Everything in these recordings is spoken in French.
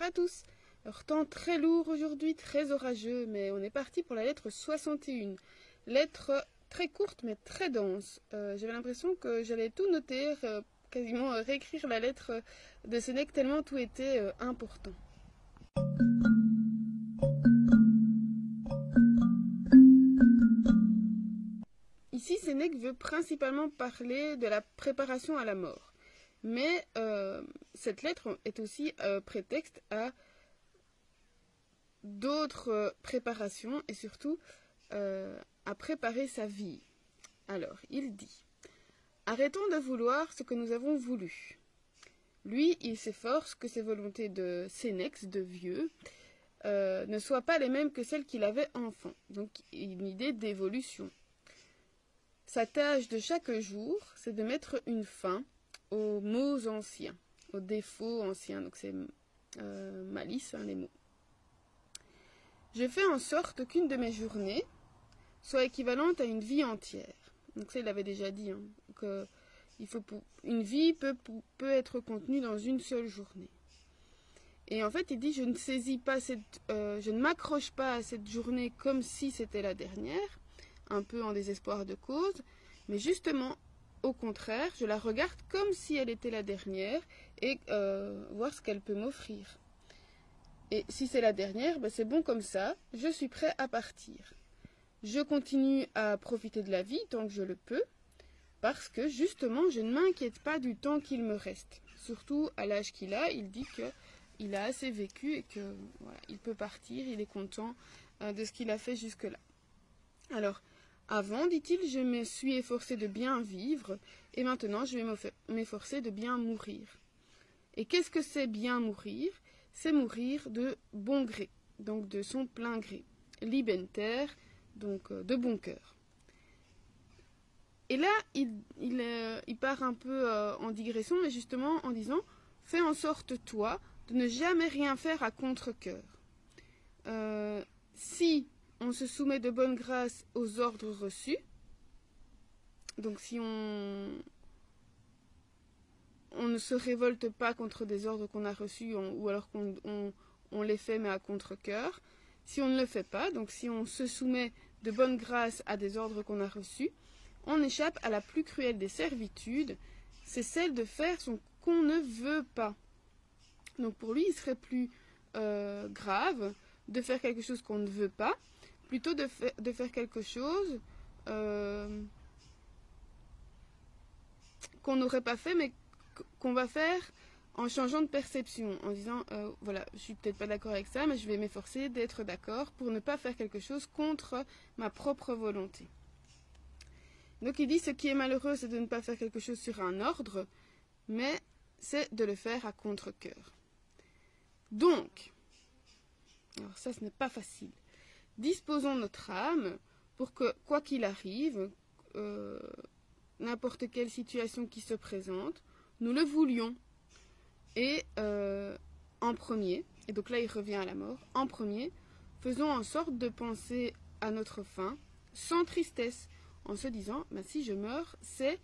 Bonjour à tous. Alors, temps très lourd aujourd'hui, très orageux, mais on est parti pour la lettre 61. Lettre très courte mais très dense. Euh, J'avais l'impression que j'allais tout noter, euh, quasiment euh, réécrire la lettre de Sénèque tellement tout était important. Ici, Sénèque veut principalement parler de la préparation à la mort. Mais euh, cette lettre est aussi euh, prétexte à d'autres euh, préparations et surtout euh, à préparer sa vie. Alors, il dit Arrêtons de vouloir ce que nous avons voulu. Lui, il s'efforce que ses volontés de Sénex, de vieux, ne soient pas les mêmes que celles qu'il avait enfant. Donc, une idée d'évolution. Sa tâche de chaque jour, c'est de mettre une fin aux mots anciens, aux défauts anciens. Donc, c'est euh, malice, hein, les mots. Je fais en sorte qu'une de mes journées soit équivalente à une vie entière. Donc ça, il avait déjà dit hein, que il faut une vie peut, peut être contenue dans une seule journée. Et en fait, il dit je ne saisis pas cette, euh, je ne m'accroche pas à cette journée comme si c'était la dernière, un peu en désespoir de cause, mais justement, au contraire, je la regarde comme si elle était la dernière et euh, voir ce qu'elle peut m'offrir. Et si c'est la dernière, ben c'est bon comme ça, je suis prêt à partir. Je continue à profiter de la vie tant que je le peux, parce que justement, je ne m'inquiète pas du temps qu'il me reste. Surtout à l'âge qu'il a, il dit que il a assez vécu et que voilà, il peut partir, il est content euh, de ce qu'il a fait jusque-là. Alors, avant, dit-il, je me suis efforcé de bien vivre, et maintenant je vais m'efforcer de bien mourir. Et qu'est-ce que c'est bien mourir? C'est mourir de bon gré, donc de son plein gré. Libenter, donc euh, de bon cœur. Et là, il, euh, part un peu euh, en digression, mais justement en disant Fais en sorte, toi, de ne jamais rien faire à contre-coeur. Si on se soumet de bonne grâce aux ordres reçus, donc si on, ne se révolte pas contre des ordres qu'on a reçus ou alors qu'on on, on les fait mais à contre-coeur, si on ne le fait pas, donc si on se soumet de bonne grâce à des ordres qu'on a reçus, on échappe à la plus cruelle des servitudes, c'est celle de faire ce qu'on ne veut pas. Donc pour lui, il serait plus euh, grave de faire quelque chose qu'on ne veut pas, plutôt de, fa de faire quelque chose euh, qu'on n'aurait pas fait, mais qu'on va faire en changeant de perception, en disant euh, voilà, je suis peut-être pas d'accord avec ça, mais je vais m'efforcer d'être d'accord pour ne pas faire quelque chose contre ma propre volonté. Donc il dit ce qui est malheureux, c'est de ne pas faire quelque chose sur un ordre, mais c'est de le faire à contre-coeur. Donc, alors ça ce n'est pas facile, disposons notre âme pour que, quoi qu'il arrive, euh, n'importe quelle situation qui se présente, nous le voulions. Et euh, en premier, et donc là il revient à la mort, en premier, faisons en sorte de penser à notre fin sans tristesse, en se disant, bah, si je meurs, c'est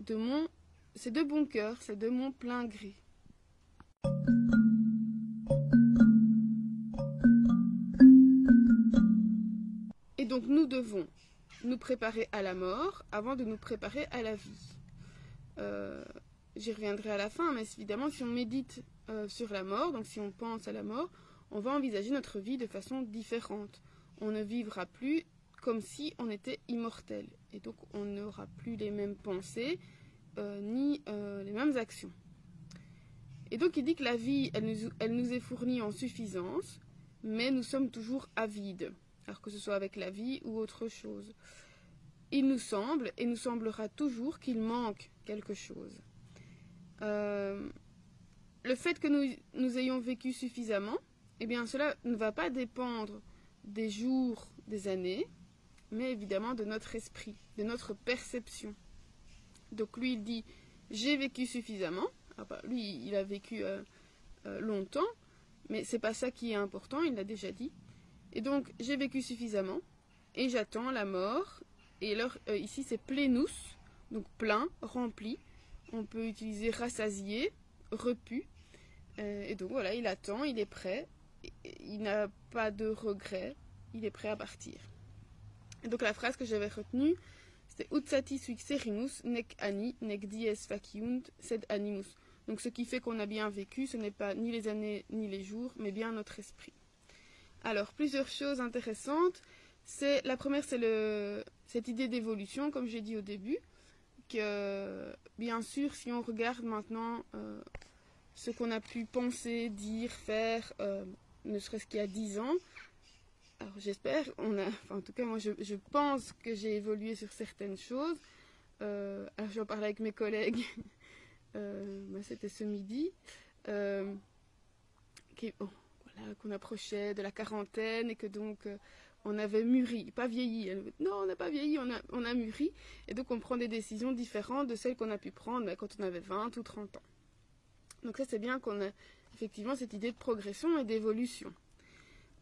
de mon, c'est de bon cœur, c'est de mon plein gré. Donc nous devons nous préparer à la mort avant de nous préparer à la vie. Euh, J'y reviendrai à la fin, mais évidemment, si on médite euh, sur la mort, donc si on pense à la mort, on va envisager notre vie de façon différente. On ne vivra plus comme si on était immortel. Et donc, on n'aura plus les mêmes pensées, euh, ni les mêmes actions. Et donc, il dit que la vie, elle nous est fournie en suffisance, mais nous sommes toujours avides, alors que ce soit avec la vie ou autre chose. Il nous semble, et nous semblera toujours, qu'il manque quelque chose. Euh, le fait que nous, nous ayons vécu suffisamment, eh bien, cela ne va pas dépendre des jours, des années, mais évidemment de notre esprit, de notre perception. Donc lui, il dit, j'ai vécu suffisamment. Ah bah, lui, il a vécu euh, euh, longtemps, mais c'est pas ça qui est important, il l'a déjà dit. Et donc, j'ai vécu suffisamment, et j'attends la mort. Et alors, euh, ici, c'est plénus, donc plein, rempli. On peut utiliser rassasié, repu. et donc voilà, il attend, il est prêt, il n'a pas de regret, il est prêt à partir. Et donc la phrase que j'avais retenue, c'était Utsati suixerimus nec ani nec dies faciunt sed animus. Donc ce qui fait qu'on a bien vécu, ce n'est pas ni les années ni les jours, mais bien notre esprit. Alors plusieurs choses intéressantes. C'est la première, c'est cette idée d'évolution, comme j'ai dit au début, que bien sûr, si on regarde maintenant euh, ce qu'on a pu penser, dire, faire, euh, ne serait-ce qu'il y a dix ans, alors j'espère, on a, enfin, en tout cas moi je, pense que j'ai évolué sur certaines choses. Euh, alors j'en parlais avec mes collègues, euh, bah, c'était ce midi, qui, qu'on approchait de la quarantaine et que donc euh, on avait mûri, pas vieilli. Non, on n'a pas vieilli, on a, mûri. Et donc on prend des décisions différentes de celles qu'on a pu prendre bah, quand on avait 20 ou 30 ans. Donc ça c'est bien qu'on a effectivement cette idée de progression et d'évolution.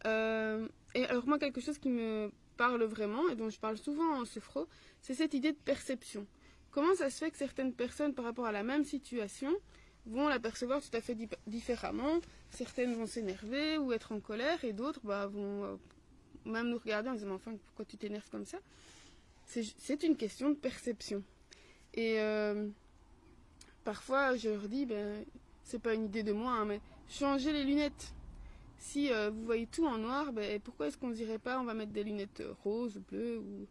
Euh, et alors moi, quelque chose qui me parle vraiment et dont je parle souvent en sophro, c'est cette idée de perception. Comment ça se fait que certaines personnes, par rapport à la même situation, vont la percevoir tout à fait différemment. Certaines vont s'énerver ou être en colère et d'autres bah, vont euh, même nous regarder en disant enfin pourquoi tu t'énerves comme ça? C'est une question de perception. Et euh, parfois je leur dis ben c'est pas une idée de moi hein, mais changez les lunettes. Si euh, vous voyez tout en noir, ben, pourquoi est-ce qu'on ne dirait pas on va mettre des lunettes roses, bleues ou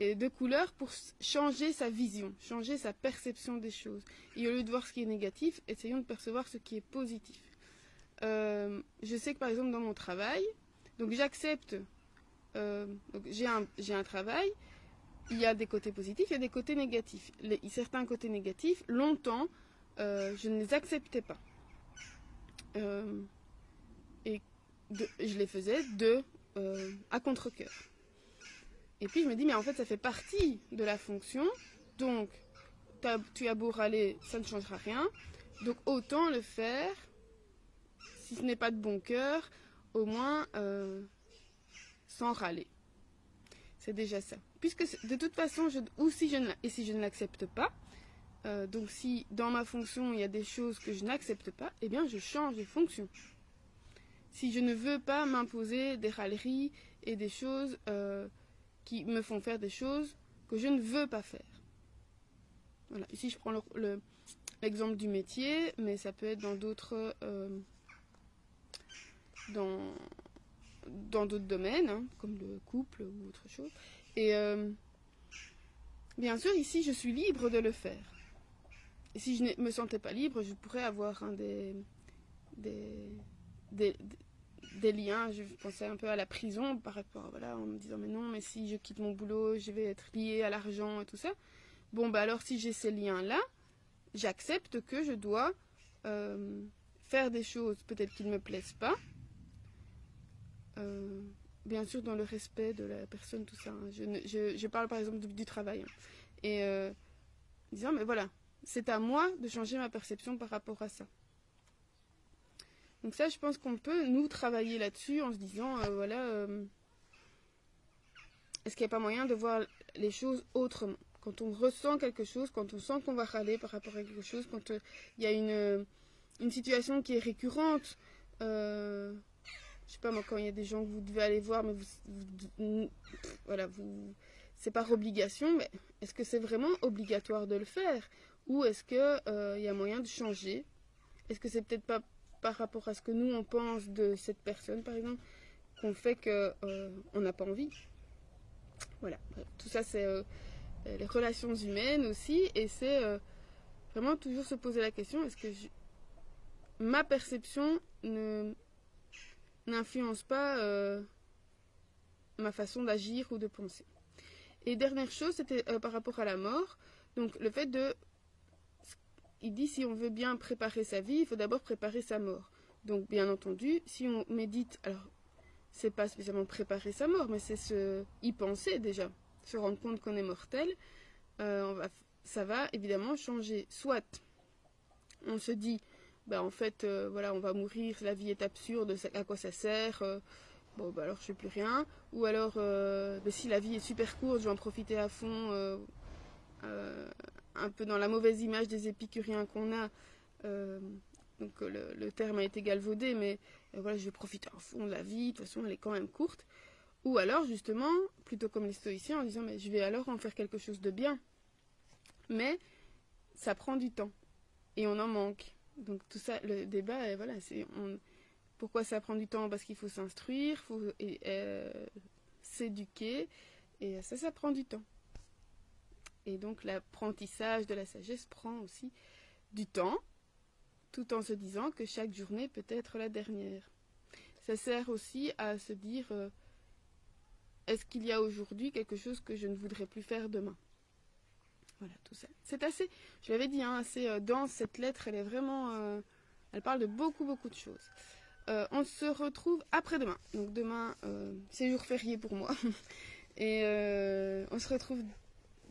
de couleurs pour changer sa vision, changer sa perception des choses. Et au lieu de voir ce qui est négatif, essayons de percevoir ce qui est positif. Euh, je sais que par exemple dans mon travail, donc j'accepte, euh, j'ai un, travail, il y a des côtés positifs, il y a des côtés négatifs. Certains côtés négatifs, longtemps, euh, je ne les acceptais pas. Et je les faisais de à contre-coeur. Et puis je me dis, mais en fait, ça fait partie de la fonction, donc tu as beau râler, ça ne changera rien, donc autant le faire, si ce n'est pas de bon cœur, au moins euh, sans râler. C'est déjà ça. Puisque de toute façon, ou si je ne, et si je ne l'accepte pas, euh, donc si dans ma fonction il y a des choses que je n'accepte pas, eh bien je change de fonction si je ne veux pas m'imposer des râleries et des choses euh, qui me font faire des choses que je ne veux pas faire. Voilà, ici je prends l'exemple le, du métier, mais ça peut être dans d'autres euh, dans dans d'autres domaines, hein, comme le couple ou autre chose. Et euh, bien sûr, ici, je suis libre de le faire. Et si je ne me sentais pas libre, je pourrais avoir des, des, des liens. Je pensais un peu à la prison par rapport, voilà, en me disant mais non, mais si je quitte mon boulot, je vais être lié à l'argent et tout ça. Bon, bah alors si j'ai ces liens-là, j'accepte que je dois euh, faire des choses peut-être qui ne me plaisent pas. Euh, bien sûr dans le respect de la personne, tout ça. Hein. Je, parle par exemple du, du travail. Hein. Et euh, disant, mais voilà, c'est à moi de changer ma perception par rapport à ça. Donc ça, je pense qu'on peut, nous, travailler là-dessus en se disant, euh, voilà, euh, est-ce qu'il n'y a pas moyen de voir les choses autrement? Quand on ressent quelque chose, quand on sent qu'on va râler par rapport à quelque chose, quand euh, il y a une, situation qui est récurrente, je sais pas moi, quand il y a des gens que vous devez aller voir, mais voilà, c'est par obligation, mais est-ce que c'est vraiment obligatoire de le faire? Ou est-ce qu'il y a moyen de changer? Est-ce que c'est peut-être pas par rapport à ce que nous on pense de cette personne par exemple qu'on fait que euh, on n'a pas envie. Voilà. Tout ça c'est euh, les relations humaines aussi et c'est euh, vraiment toujours se poser la question est-ce que ma perception ne n'influence pas euh, ma façon d'agir ou de penser? Et dernière chose c'était euh, par rapport à la mort. Donc le fait de il dit si on veut bien préparer sa vie, il faut d'abord préparer sa mort. Donc, bien entendu, si on médite, alors, c'est pas spécialement préparer sa mort, mais c'est se y penser déjà, se rendre compte qu'on est mortel. Euh, ça va évidemment changer. Soit on se dit, bah en fait, euh, voilà, on va mourir, la vie est absurde, à quoi ça sert euh, Bon, bah alors je fais plus rien. Ou alors, si la vie est super courte, je vais en profiter à fond un peu dans la mauvaise image des épicuriens qu'on a, euh, donc le, terme a été galvaudé, mais voilà, je vais profiter en fond de la vie, de toute façon elle est quand même courte. Ou alors justement, plutôt comme les stoïciens, en disant mais je vais alors en faire quelque chose de bien. Mais ça prend du temps et on en manque. Donc tout ça, le débat, voilà, c'est pourquoi ça prend du temps? Parce qu'il faut s'instruire, faut euh, s'éduquer, et ça, ça prend du temps. Et donc l'apprentissage de la sagesse prend aussi du temps, tout en se disant que chaque journée peut être la dernière. Ça sert aussi à se dire euh, est-ce qu'il y a aujourd'hui quelque chose que je ne voudrais plus faire demain? Voilà, tout ça. C'est assez, je l'avais dit, hein, assez euh, dense cette lettre, elle est vraiment. elle parle de beaucoup, beaucoup de choses. Euh, on se retrouve après-demain. Donc demain, euh, c'est jour férié pour moi. Et euh, on se retrouve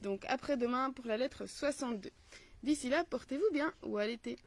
donc après-demain pour la lettre 62. D'ici là, portez-vous bien ou à l'été.